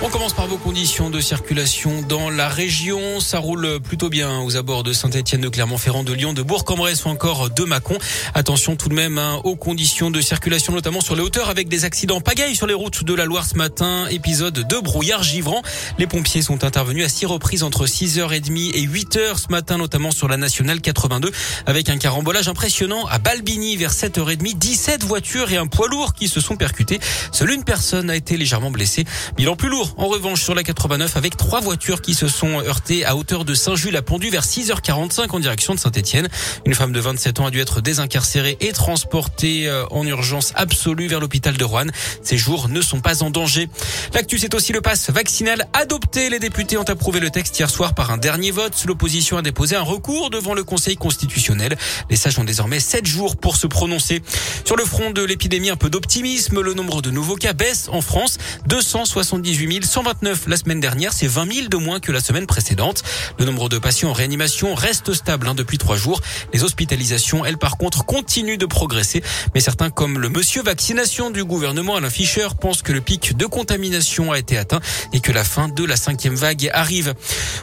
On commence par vos conditions de circulation dans la région. Ça roule plutôt bien aux abords de Saint-Etienne, de Clermont-Ferrand, de Lyon, de Bourg-en-Bresse ou encore de Mâcon. Attention tout de même hein, aux conditions de circulation, notamment sur les hauteurs avec des accidents pagailles sur les routes de la Loire ce matin. Épisode de brouillard givrant. Les pompiers sont intervenus à six reprises entre 6h30 et 8h ce matin, notamment sur la nationale 82 avec un carambolage impressionnant à Balbini vers 7h30. 17 voitures et un poids lourd qui se sont percutés. Seule une personne a été légèrement blessée. Bilan plus lourd en revanche, sur la 89, avec trois voitures qui se sont heurtées à hauteur de Saint-Jules à Pondu vers 6h45 en direction de Saint-Etienne. Une femme de 27 ans a dû être désincarcérée et transportée euh, en urgence absolue vers l'hôpital de Rouen. Ses jours ne sont pas en danger. L'actu, c'est aussi le pass vaccinal adopté. Les députés ont approuvé le texte hier soir par un dernier vote. L'opposition a déposé un recours devant le Conseil constitutionnel. Les sages ont désormais 7 jours pour se prononcer. Sur le front de l'épidémie, un peu d'optimisme. Le nombre de nouveaux cas baisse en France. 278 000 129 la semaine dernière, c'est 20 000 de moins que la semaine précédente. Le nombre de patients en réanimation reste stable hein, depuis trois jours. Les hospitalisations, elles par contre, continuent de progresser. Mais certains, comme le monsieur vaccination du gouvernement Alain Fischer, pensent que le pic de contamination a été atteint et que la fin de la cinquième vague arrive.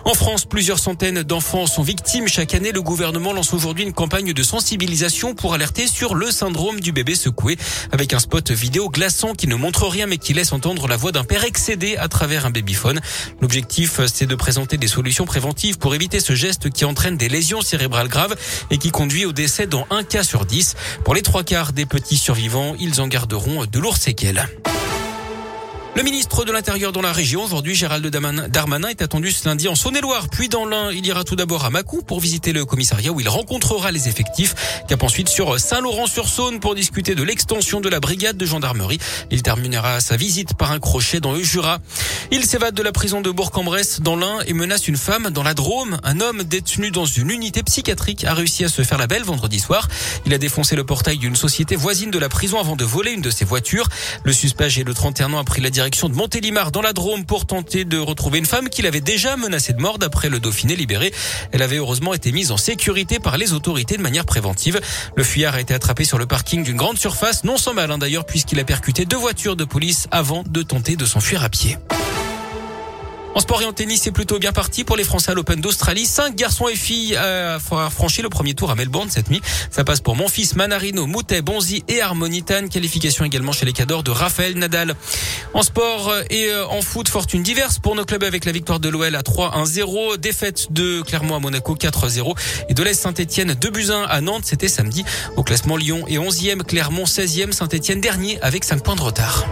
En France, plusieurs centaines d'enfants sont victimes chaque année. Le gouvernement lance aujourd'hui une campagne de sensibilisation pour alerter sur le syndrome du bébé secoué avec un spot vidéo glaçant qui ne montre rien mais qui laisse entendre la voix d'un père excédé à travers un babyphone. L'objectif, c'est de présenter des solutions préventives pour éviter ce geste qui entraîne des lésions cérébrales graves et qui conduit au décès dans un cas sur dix. Pour les trois quarts des petits survivants, ils en garderont de lourds séquelles. Le ministre de l'Intérieur dans la région, aujourd'hui, Gérald Darmanin, est attendu ce lundi en Saône-et-Loire, puis dans l'Ain. Il ira tout d'abord à Mâcon pour visiter le commissariat où il rencontrera les effectifs. Cap ensuite sur Saint-Laurent-sur-Saône pour discuter de l'extension de la brigade de gendarmerie. Il terminera sa visite par un crochet dans le Jura. Il s'évade de la prison de Bourg-en-Bresse dans l'Ain et menace une femme dans la Drôme. Un homme détenu dans une unité psychiatrique a réussi à se faire la belle vendredi soir. Il a défoncé le portail d'une société voisine de la prison avant de voler une de ses voitures. Le suspect âgé de 31 ans a pris la direction direction de Montélimar dans la Drôme pour tenter de retrouver une femme qu'il avait déjà menacée de mort d'après le Dauphiné libéré. Elle avait heureusement été mise en sécurité par les autorités de manière préventive. Le fuyard a été attrapé sur le parking d'une grande surface, non sans mal hein, d'ailleurs puisqu'il a percuté deux voitures de police avant de tenter de s'enfuir à pied. En sport et en tennis, c'est plutôt bien parti pour les Français à l'Open d'Australie. Cinq garçons et filles euh, ont franchi le premier tour à Melbourne cette nuit. Ça passe pour mon fils Manarino, Moutet, Bonzi et Harmonitan. Qualification également chez les cadors de Raphaël Nadal. En sport et euh, en foot, fortune diverse pour nos clubs avec la victoire de l'OL à 3-1-0, défaite de Clermont à Monaco 4-0 et de l'Est Saint-Etienne 2 buts 1 à Nantes. C'était samedi. Au classement Lyon et 11e, Clermont 16e, Saint-Etienne dernier avec 5 points de retard.